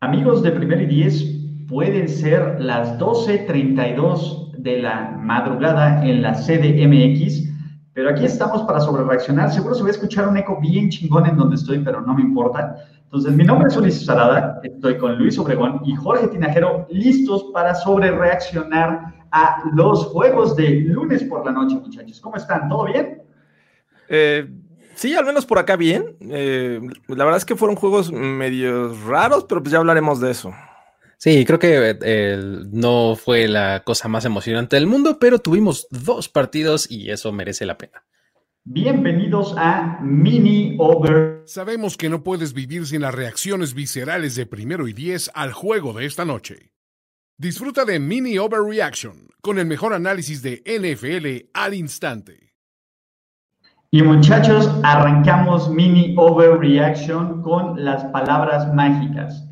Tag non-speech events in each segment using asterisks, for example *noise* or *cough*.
Amigos de Primer y Diez, pueden ser las 12.32 de la madrugada en la CDMX, pero aquí estamos para sobrereaccionar. Seguro se va a escuchar un eco bien chingón en donde estoy, pero no me importa. Entonces, mi nombre es Ulises Salada, estoy con Luis Obregón y Jorge Tinajero, listos para sobrereaccionar a los juegos de lunes por la noche, muchachos. ¿Cómo están? ¿Todo bien? Eh, Sí, al menos por acá bien. Eh, la verdad es que fueron juegos medio raros, pero pues ya hablaremos de eso. Sí, creo que eh, no fue la cosa más emocionante del mundo, pero tuvimos dos partidos y eso merece la pena. Bienvenidos a Mini Over. Sabemos que no puedes vivir sin las reacciones viscerales de primero y diez al juego de esta noche. Disfruta de Mini Overreaction con el mejor análisis de NFL al instante. Y muchachos, arrancamos mini overreaction con las palabras mágicas.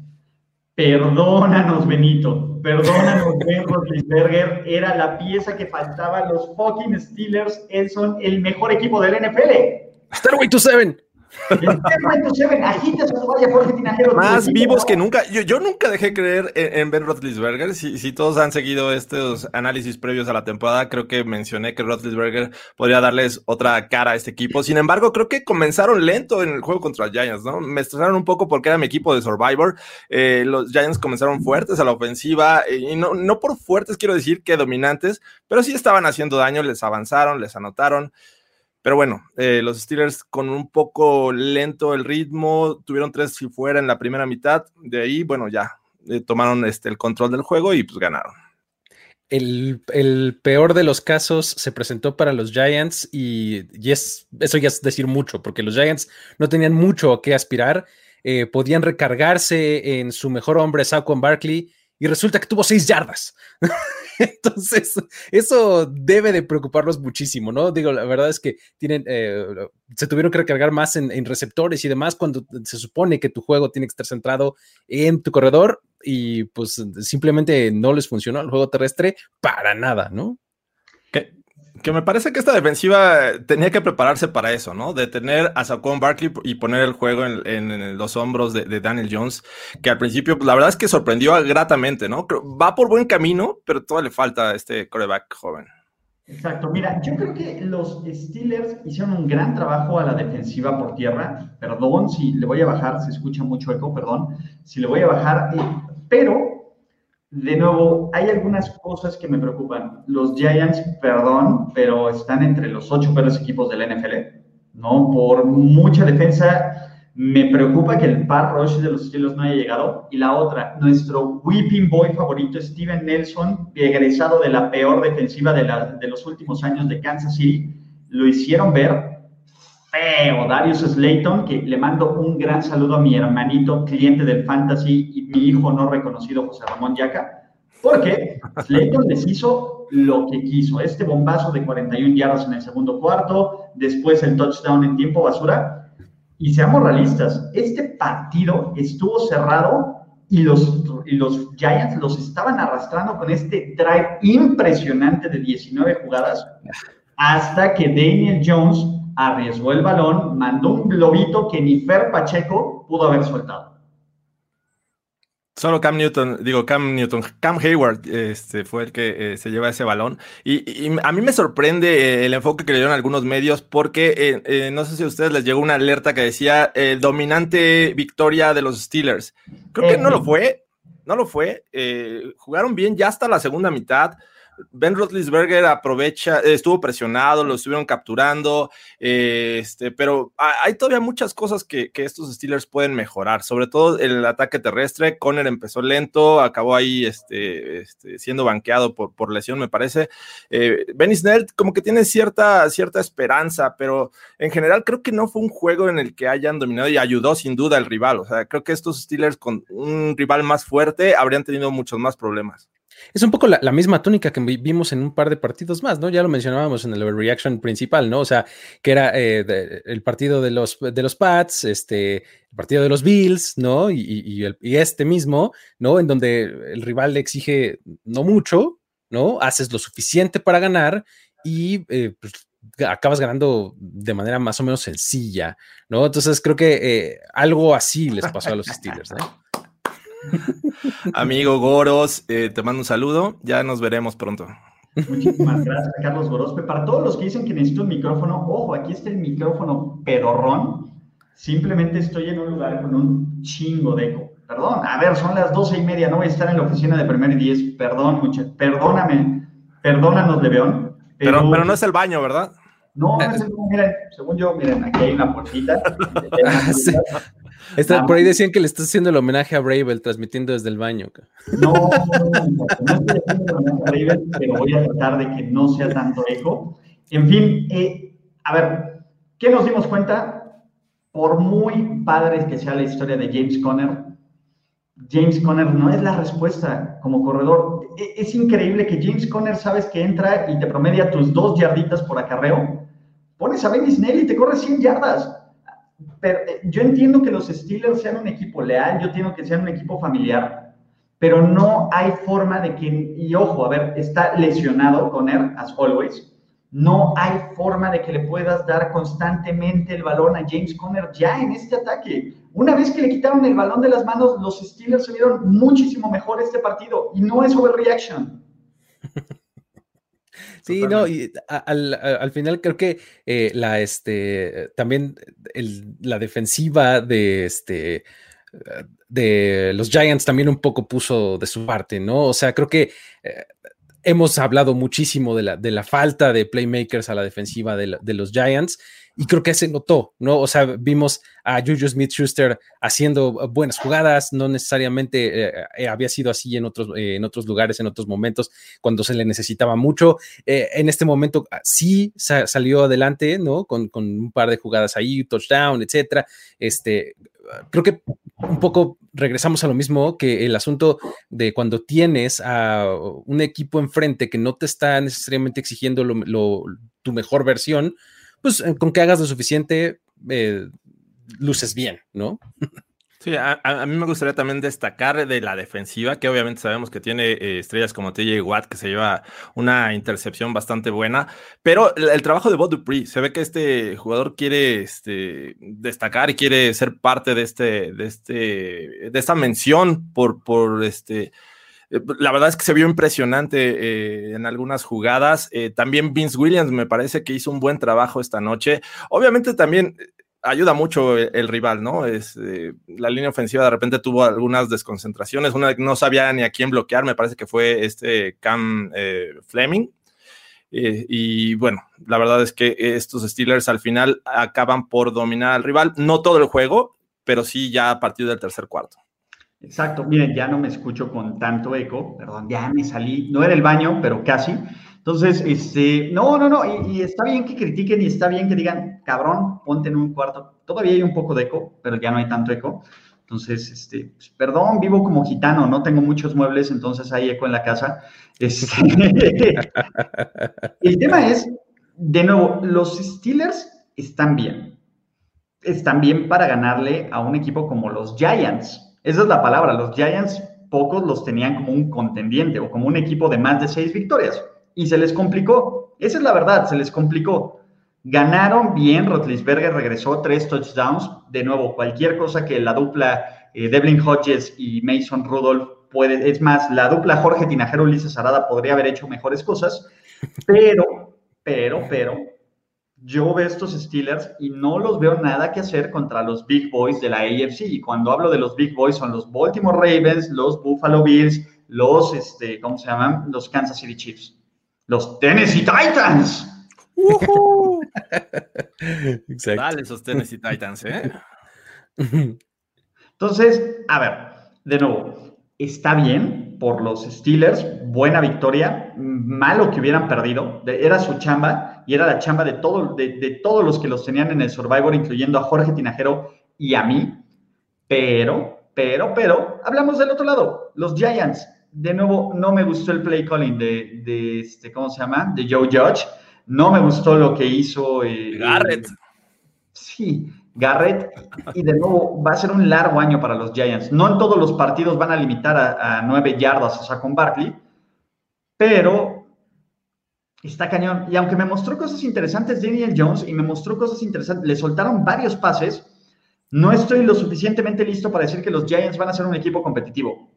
Perdónanos, Benito. Perdónanos, Ben Roethlisberger. Era la pieza que faltaba. Los fucking Steelers son el mejor equipo del NFL. Stairway to Seven. Más vivos que nunca. Yo, yo nunca dejé creer en, Ben Roethlisberger. Si, si, todos han seguido estos análisis previos a la temporada, creo que mencioné que Roethlisberger podría darles otra cara a este equipo. Sin embargo, creo que comenzaron lento en el juego contra Giants, ¿no? Me estresaron un poco porque era mi equipo de Survivor. Eh, los Giants comenzaron fuertes a la ofensiva eh, y no, no por fuertes quiero decir que dominantes, pero sí estaban haciendo daño, les avanzaron, les anotaron. Pero bueno, eh, los Steelers con un poco lento el ritmo, tuvieron tres si fuera en la primera mitad, de ahí, bueno, ya eh, tomaron este, el control del juego y pues ganaron. El, peor de los casos se presentó para los Giants y, eso ya es decir mucho, porque los Giants no tenían mucho a qué aspirar, eh, podían recargarse en su mejor hombre, Saquon Barkley, y resulta que tuvo seis yardas. *laughs* Entonces, eso debe de preocuparlos muchísimo, ¿no? Digo, la verdad es que tienen, eh, se tuvieron que recargar más en, receptores y demás cuando se supone que tu juego tiene que estar centrado en tu corredor y pues simplemente no les funcionó el juego terrestre para nada, ¿no? Me parece que esta defensiva tenía que prepararse para eso, ¿no? De tener a Saquon Barkley y poner el juego en, los hombros de, Daniel Jones, que al principio, pues, la verdad es que sorprendió gratamente, ¿no? Va por buen camino, pero todavía le falta a este coreback joven. Exacto, mira, yo creo que los Steelers hicieron un gran trabajo a la defensiva por tierra. Perdón si le voy a bajar, se escucha mucho eco, perdón, si le voy a bajar, eh, pero de nuevo, hay algunas cosas que me preocupan. Los Giants, perdón, pero están entre los ocho peores equipos del NFL, ¿no? Por mucha defensa, me preocupa que el par rush de los Steelers no haya llegado. Y la otra, nuestro whipping boy favorito, Steven Nelson, egresado de la peor defensiva de, de los últimos años de Kansas City, lo hicieron ver Darius Slayton, que le mando un gran saludo a mi hermanito, cliente del Fantasy y mi hijo no reconocido, José Ramón Yaca, porque Slayton les hizo lo que quiso. Este bombazo de 41 yardas en el segundo cuarto, después el touchdown en tiempo basura. Y seamos realistas, este partido estuvo cerrado y los, y los Giants los estaban arrastrando con este drive impresionante de 19 jugadas hasta que Daniel Jones arriesgó el balón, mandó un globito que ni Fer Pacheco pudo haber soltado. Solo Cam Newton, digo Cam Newton, Cam Hayward este, fue el que eh, se lleva ese balón. Y, a mí me sorprende eh, el enfoque que le dieron algunos medios porque eh, no sé si a ustedes les llegó una alerta que decía dominante victoria de los Steelers. Creo que no lo fue, no lo fue. jugaron bien ya hasta la segunda mitad. Ben Roethlisberger aprovecha, estuvo presionado, lo estuvieron capturando, este, pero hay todavía muchas cosas que, estos Steelers pueden mejorar, sobre todo el ataque terrestre. Conner empezó lento, acabó ahí este, este, siendo banqueado por, por, lesión, me parece. Eh, Snell como que tiene cierta, cierta esperanza, pero en general creo que no fue un juego en el que hayan dominado y ayudó sin duda al rival. O sea, creo que estos Steelers con un rival más fuerte habrían tenido muchos más problemas. Es un poco la, misma tónica que vimos en un par de partidos más, ¿no? Ya lo mencionábamos en el reaction principal, ¿no? O sea, que era eh, el partido de los, de los Pats, este, el partido de los Bills, ¿no? Y, este mismo, ¿no? En donde el rival le exige no mucho, ¿no? Haces lo suficiente para ganar y eh, pues, acabas ganando de manera más o menos sencilla, ¿no? Entonces creo que eh, algo así les pasó a los Steelers, ¿no? Amigo Goros, eh, te mando un saludo. Ya nos veremos pronto. Muchísimas gracias, Carlos Gorospe. Para todos los que dicen que necesito un micrófono, ojo, aquí está el micrófono pedorrón. Simplemente estoy en un lugar con un chingo de eco. Perdón, a ver, son las doce y media, no voy a estar en la oficina de primer y diez. Perdón, muchachos, perdóname, perdónanos, Leveón. Pero, pero, pero no es el baño, ¿verdad? No, no es el baño, miren, según yo, miren, aquí hay una puertita. *laughs* sí. Está, por ahí decían que le estás haciendo el homenaje a Bravel transmitiendo desde el baño. *laughs* No, no, no, estoy haciendo el homenaje a Bravel, pero voy a tratar de que no sea tanto eco. En fin, eh, a ver, ¿qué nos dimos cuenta? Por muy padre que sea la historia de James Conner, James Conner no es la respuesta como corredor. E, es increíble que James Conner sabes que entra y te promedia tus dos yarditas por acarreo. Pones a Benny Snell y te corre 100 yardas eh, yo entiendo que los Steelers sean un equipo leal, yo entiendo que sean un equipo familiar, pero no hay forma de que, y ojo, a ver, está lesionado Conner, as always, no hay forma de que le puedas dar constantemente el balón a James Conner ya en este ataque. Una vez que le quitaron el balón de las manos, los Steelers se vieron muchísimo mejor este partido y no es overreaction. *laughs* Sí, no, y al, final creo que eh, la, este, también la defensiva de, este, de los Giants también un poco puso de su parte, ¿no? O sea, creo que eh, hemos hablado muchísimo de la, de la, falta de playmakers a la defensiva de, los Giants y creo que se notó, ¿no? O sea, vimos a Juju Smith Schuster haciendo buenas jugadas, no necesariamente eh, eh, había sido así en otros, eh, en otros lugares, en otros momentos, cuando se le necesitaba mucho. en este momento ah, sí salió adelante, ¿no? Con, con, un par de jugadas ahí, touchdown, etcétera. Este, creo que un poco regresamos a lo mismo que el asunto de cuando tienes a un equipo enfrente que no te está necesariamente exigiendo lo, tu mejor versión, pues eh, con que hagas lo suficiente, eh, luces bien, ¿no? *laughs* Sí, a, mí me gustaría también destacar de la defensiva, que obviamente sabemos que tiene eh, estrellas como TJ Watt, que se lleva una intercepción bastante buena, pero el, trabajo de Bob Dupree, se ve que este jugador quiere este, destacar y quiere ser parte de, este, de, este, de esta mención por, por este eh, la verdad es que se vio impresionante eh, en algunas jugadas. También Vince Williams me parece que hizo un buen trabajo esta noche. Obviamente también ayuda mucho el, rival, ¿no? Es, la línea ofensiva de repente tuvo algunas desconcentraciones, una no sabía ni a quién bloquear, me parece que fue este Cam Fleming. y bueno, la verdad es que estos Steelers al final acaban por dominar al rival, no todo el juego, pero sí ya a partir del tercer cuarto. Exacto, miren, ya no me escucho con tanto eco, perdón, ya me salí, no era el baño, pero casi. Entonces, este, no, no, no, y, está bien que critiquen y está bien que digan, cabrón, ponte en un cuarto. Todavía hay un poco de eco, pero ya no hay tanto eco. Entonces, este, pues, perdón, vivo como gitano, no tengo muchos muebles, entonces hay eco en la casa. Este, *laughs* el tema es, de nuevo, los Steelers están bien. Están bien para ganarle a un equipo como los Giants esa es la palabra. Los Giants pocos los tenían como un contendiente o como un equipo de más de seis victorias. Y se les complicó. Esa es la verdad, se les complicó. Ganaron bien, Rotlisberger regresó tres touchdowns. De nuevo, cualquier cosa que la dupla eh, Devlin Hodges y Mason Rudolph puede, es más, la dupla Jorge Tinajero Ulises Arada podría haber hecho mejores cosas, *laughs* pero, pero, pero, yo veo estos Steelers y no los veo nada que hacer contra los Big Boys de la AFC. Y cuando hablo de los Big Boys son los Baltimore Ravens, los Buffalo Bills, los, este, ¿cómo se llaman? Los Kansas City Chiefs, los Tennessee Titans. *laughs* Exacto. Dale esos Tennessee Titans, ¿eh? *laughs* Entonces, a ver, de nuevo, está bien por los Steelers, buena victoria, malo que hubieran perdido, era su chamba, y era la chamba de, todo, de, todos los que los tenían en el Survivor, incluyendo a Jorge Tinajero y a mí. Pero, pero, pero, hablamos del otro lado, los Giants. De nuevo, no me gustó el play calling de, este, ¿cómo se llama? De Joe Judge. No me gustó lo que hizo. Eh, Garrett. sí, Garrett. Y de nuevo, va a ser un largo año para los Giants. No en todos los partidos van a limitar a, nueve yardas a Saquon Barkley, pero Está cañón. Y aunque me mostró cosas interesantes Daniel Jones y me mostró cosas interesantes, le soltaron varios pases, no estoy lo suficientemente listo para decir que los Giants van a ser un equipo competitivo.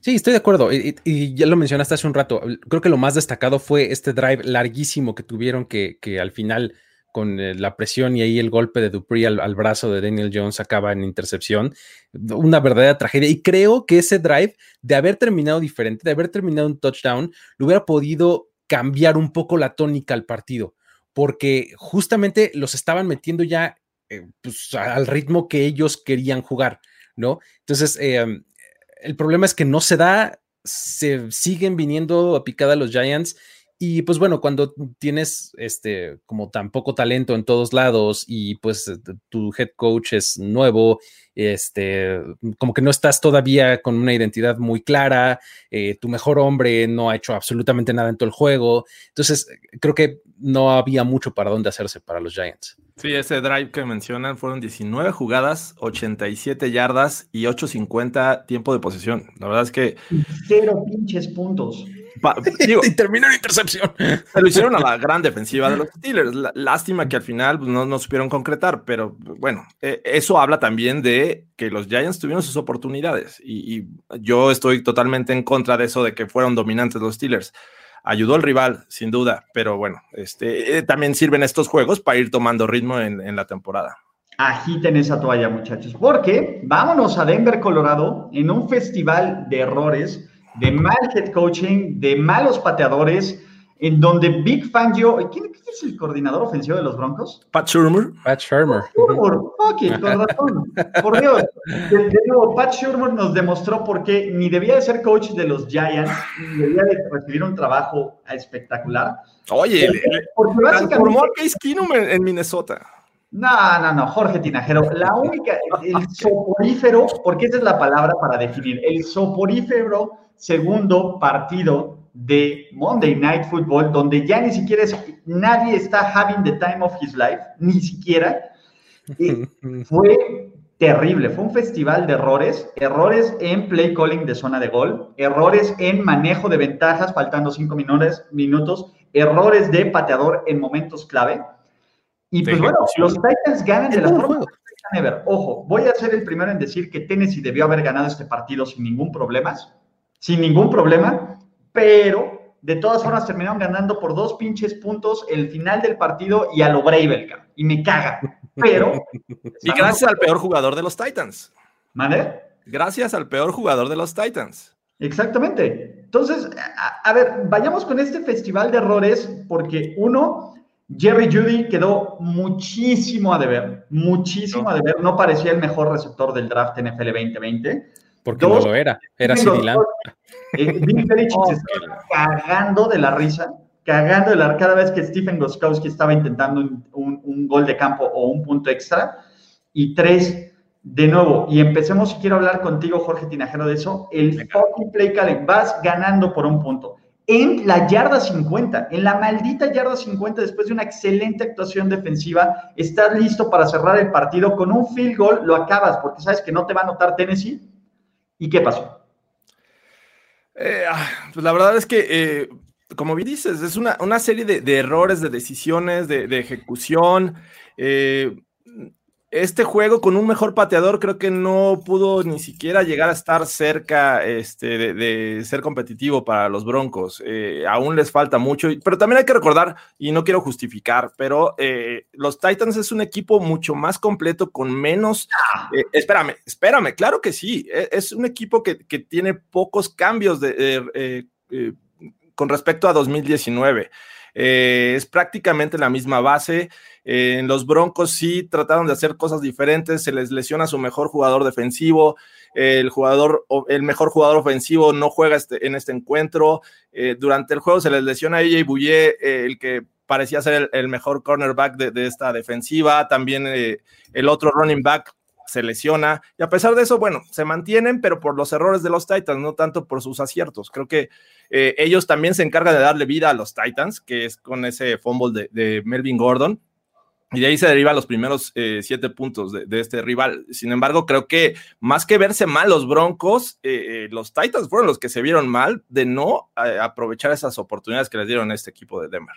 Sí, estoy de acuerdo. Y, ya lo mencionaste hace un rato. Creo que lo más destacado fue este drive larguísimo que tuvieron que, que al final con eh, la presión y ahí el golpe de Dupree al, brazo de Daniel Jones acaba en intercepción. Una verdadera tragedia. Y creo que ese drive, de haber terminado diferente, de haber terminado un touchdown, lo hubiera podido cambiar un poco la tónica al partido, porque justamente los estaban metiendo ya eh, pues, al ritmo que ellos querían jugar, ¿no? Entonces, em, el problema es que no se da, se siguen viniendo a picada los Giants y pues bueno, cuando tienes este como tan poco talento en todos lados y pues eh, tu head coach es nuevo, este como que no estás todavía con una identidad muy clara, eh, tu mejor hombre no ha hecho absolutamente nada en todo el juego, entonces creo que no había mucho para dónde hacerse para los Giants. Sí, ese drive que mencionan fueron 19 jugadas, 87 yardas y 8.50 tiempo de posesión. La verdad es que... Cero pinches puntos. *laughs* y terminó en intercepción. *laughs* Se lo hicieron a la gran defensiva de los Steelers. lástima que al final pues, no, no, supieron concretar, pero bueno, eh, eso habla también de que los Giants tuvieron sus oportunidades y, yo estoy totalmente en contra de eso de que fueron dominantes los Steelers. Ayudó al rival, sin duda, pero bueno, este, eh, también sirven estos juegos para ir tomando ritmo en, en la temporada. Agiten esa toalla, muchachos, porque vámonos a Denver, Colorado, en un festival de errores de mal head coaching, de malos pateadores, en donde Big Fangio, ¿quién, es el coordinador ofensivo de los Broncos? Pat Shurmur. Pat Shurmur. ok, con razón. Por Dios. De, nuevo, Pat Shurmur nos demostró por qué ni debía de ser coach de los Giants, ni debía de recibir un trabajo espectacular. Oye, porque, transformó a Case Keenum en, Minnesota. No, no, no, Jorge Tinajero. La única, el soporífero, porque esa es la palabra para definir, el soporífero segundo partido de Monday Night Football, donde ya ni siquiera es, nadie está having the time of his life, ni siquiera. *laughs* fue terrible, fue un festival de errores, errores en play calling de zona de gol, errores en manejo de ventajas faltando cinco minutos, minutos errores de pateador en momentos clave. Y pues bueno, los Titans ganan de la forma Ojo, voy a ser el primero en decir que Tennessee debió haber ganado este partido sin ningún problema sin ningún problema, pero de todas formas terminaron ganando por dos pinches puntos el final del partido y a lo Bravelka. Y me caga. Pero. *laughs* y gracias al peor jugador de los Titans. ¿Mande? Gracias al peor jugador de los Titans. Exactamente. Entonces, a, ver, vayamos con este festival de errores, porque uno, Jerry Judy quedó muchísimo a deber, muchísimo a deber. No parecía el mejor receptor del draft NFL 2020. Porque no lo era, era CD Lamb. Eh, se estaba cagando de la risa, cagando de la cada vez que Stephen Goskowski estaba intentando un, gol de campo o un punto extra. Y tres, de nuevo, y empecemos, si quiero hablar contigo, Jorge Tinajero, de eso, el fucking play calling, vas ganando por un punto. En la yarda 50, en la maldita yarda 50, después de una excelente actuación defensiva, estás listo para cerrar el partido con un field goal, lo acabas, porque sabes que no te va a anotar Tennessee ¿Y qué pasó? Eh, ah, pues la verdad es que, eh, como bien dices, es una, serie de, errores, de decisiones, de, ejecución. Eh, este juego con un mejor pateador creo que no pudo ni siquiera llegar a estar cerca este, de, ser competitivo para los Broncos. Eh, aún les falta mucho, pero también hay que recordar, y no quiero justificar, pero eh, los Titans es un equipo mucho más completo con menos... Eh, espérame, espérame, claro que sí, e, es un equipo que, que tiene pocos cambios de, con respecto a 2019. Es prácticamente la misma base en los Broncos sí trataron de hacer cosas diferentes, se les lesiona su mejor jugador defensivo, el jugador, el mejor jugador ofensivo no juega este, en este encuentro. Eh, durante el juego se les lesiona a AJ eh, el que parecía ser el, mejor cornerback de, esta defensiva. También eh, el otro running back se lesiona. Y a pesar de eso, bueno, se mantienen, pero por los errores de los Titans, no tanto por sus aciertos. Creo que ellos también se encargan de darle vida a los Titans, que es con ese fumble de Melvin Gordon. Y de ahí se derivan los primeros eh, siete puntos de, este rival. Sin embargo, creo que más que verse mal los Broncos, eh, eh, los Titans fueron los que se vieron mal de no aprovechar esas oportunidades que les dieron este equipo de Denver.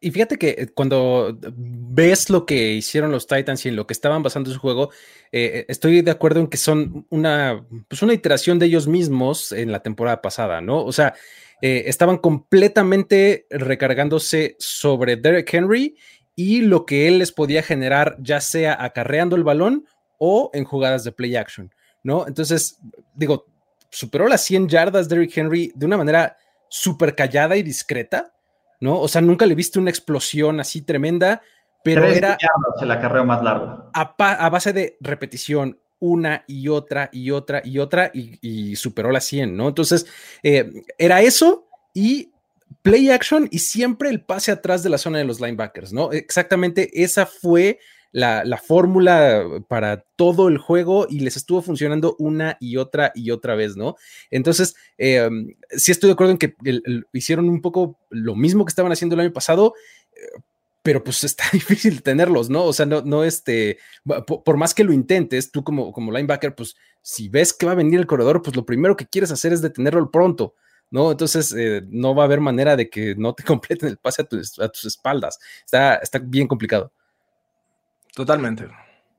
Y fíjate que eh, cuando ves lo que hicieron los Titans y en lo que estaban basando su juego, eh, estoy de acuerdo en que son una, pues una iteración de ellos mismos en la temporada pasada, ¿no? O sea, eh, estaban completamente recargándose sobre Derek Henry y lo que él les podía generar, ya sea acarreando el balón o en jugadas de play action, ¿no? Entonces, digo, superó las 100 yardas Derrick Henry de una manera súper callada y discreta, ¿no? O sea, nunca le viste una explosión así tremenda, pero era... el acarreo más largo. A, base de repetición, una y otra y otra y otra y, superó las 100, ¿no? Entonces, eh, era eso y play action y siempre el pase atrás de la zona de los linebackers, ¿no? Exactamente esa fue la, fórmula para todo el juego y les estuvo funcionando una y otra y otra vez, ¿no? Entonces, eh, sí estoy de acuerdo en que hicieron un poco lo mismo que estaban haciendo el año pasado, eh, pero pues *laughs* está difícil tenerlos, ¿no? O sea, no, no este, por, más que lo intentes, tú como, como linebacker, pues si ves que va a venir el corredor, pues lo primero que quieres hacer es detenerlo pronto. ¿No? Entonces eh, no va a haber manera de que no te *laughs* completen el pase a, a tus espaldas. Está, está bien complicado. Totalmente.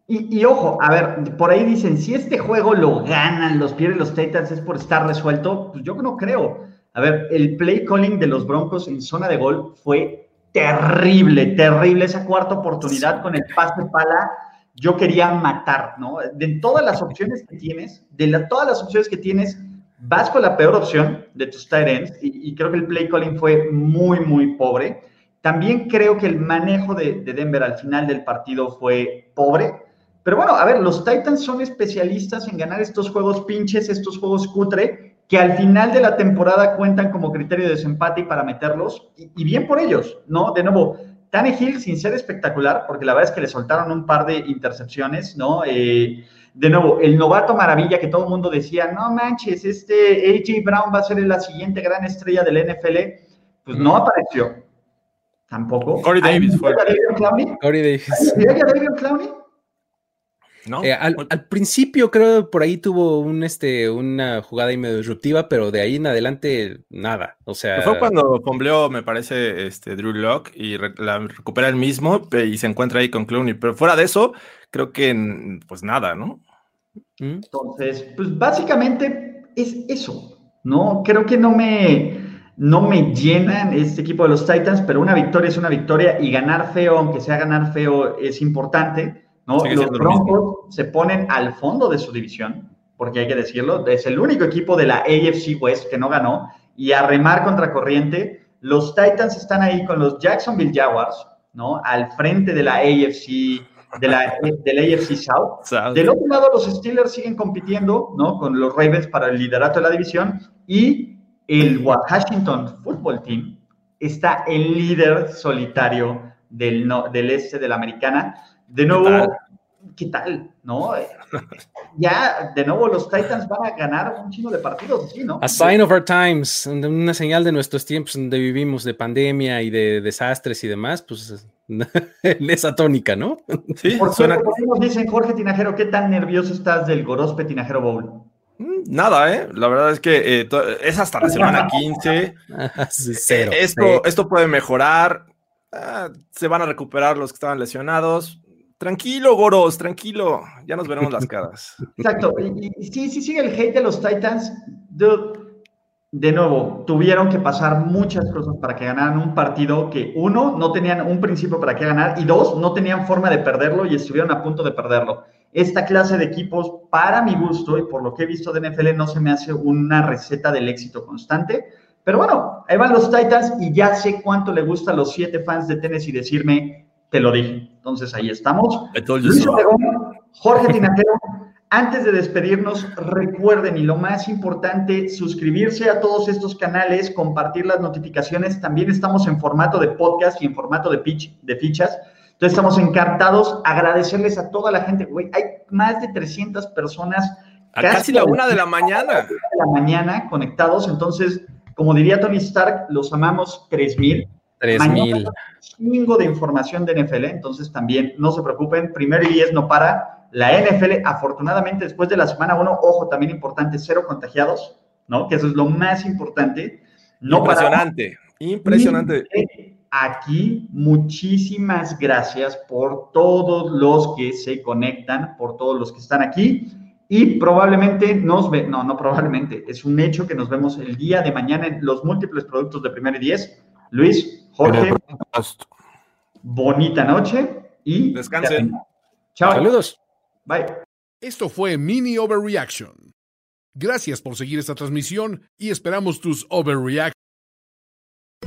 Y, ojo, a ver, por ahí dicen, si este juego lo ganan los pierden los Titans es por estar resuelto, pues yo no creo. A ver, el play calling de los Broncos en zona de gol fue terrible, terrible. Esa cuarta oportunidad con el pase pala, yo quería matar, ¿no? De todas las opciones que tienes, de todas las opciones que tienes, vas con la peor opción de tus tight ends y, y creo que el play calling fue muy, muy pobre. También creo que el manejo de, Denver al final del partido fue pobre. Pero bueno, a ver, los Titans son especialistas en ganar estos juegos pinches, estos juegos cutre, que al final de la temporada cuentan como criterio de desempate y para meterlos. Y, bien por ellos, ¿no? De nuevo, Hill sin ser espectacular, porque la verdad es que le soltaron un par de intercepciones, ¿no? Eh, de nuevo, el novato maravilla que todo el mundo decía, no manches, este AJ Brown va a ser la siguiente gran estrella del NFL, pues no apareció. Tampoco. Corey Davis fue. Corey Davis. David Clowney? No. Eh, al, principio creo por ahí tuvo un, este, una jugada ahí medio disruptiva, pero de ahí en adelante nada. O sea. Fue cuando fombleó, me parece, este, Drew Locke y la recupera el mismo y se encuentra ahí con Clowney. Pero fuera de eso, creo que pues nada, ¿no? ¿Mm? Entonces, pues básicamente es eso, ¿no? Creo que no me no me llenan este equipo de los Titans, pero una victoria es una victoria y ganar feo, aunque sea ganar feo, es importante. ¿no? los Broncos se ponen al fondo de su división, porque hay que decirlo, es el único equipo de la AFC West que no ganó y a remar contra corriente. Los Titans están ahí con los Jacksonville Jaguars, ¿no? Al frente de la AFC, de la, AFC South. South. Del otro lado, los Steelers siguen compitiendo, ¿no? Con los Ravens para el liderato de la división y el Washington Football Team está el líder solitario del, del este de la americana. De nuevo, ¿qué tal? ¿No? *laughs* ya, de nuevo, los Titans van a ganar un chingo de partidos, ¿sí, no? A sign of our times, una señal de nuestros tiempos donde vivimos de pandemia y de desastres y demás, pues *laughs* en esa tónica, ¿no? Sí, Por suena... nos dicen, Jorge Tinajero, ¿qué tan nervioso estás del Gorospe Tinajero Bowl? Mm, nada, ¿eh? La verdad es que eh, es hasta la semana *laughs* 15. Cero. Esto, esto puede mejorar. Ah, se van a recuperar los que estaban lesionados. Tranquilo, Goros, tranquilo. Ya nos veremos las caras. Exacto. Y, sí, sí sigue el hate de los Titans. De nuevo, tuvieron que pasar muchas cosas para que ganaran un partido que, uno, no tenían un principio para qué ganar y dos, no tenían forma de perderlo y estuvieron a punto de perderlo esta clase de equipos, para mi gusto y por lo que he visto de NFL, no se me hace una receta del éxito constante. Pero bueno, ahí van los Titans y ya sé cuánto le gusta a los siete fans de Tennessee decirme, te lo dije. Entonces ahí estamos. Luis Jorge Tinajero, antes de despedirnos, recuerden y lo más importante, suscribirse a todos estos canales, compartir las notificaciones. También estamos en formato de podcast y en formato de pitch, de fichas. Entonces estamos encantados, agradecerles a toda la gente, güey, hay más de 300 personas. A casi, la una de la mañana. De la mañana conectados, entonces, como diría Tony Stark, los amamos 3000. 3000. Chingo de información de NFL, entonces también no se preocupen, primero y diez no para. La NFL, afortunadamente, después de la semana 1, ojo, también importante, cero contagiados, ¿no? Que eso es lo más importante. No impresionante, impresionante aquí, muchísimas gracias por todos los que se conectan, por todos los que están aquí. Y probablemente nos ve, no, no probablemente, es un hecho que nos vemos el día de mañana en los múltiples productos de Primero y Diez. Luis, Jorge, bonita noche y descansen. Chao. Saludos. Bye. Esto fue Mini Overreaction. Gracias por seguir esta transmisión y esperamos tus overreactions.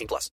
18 plus.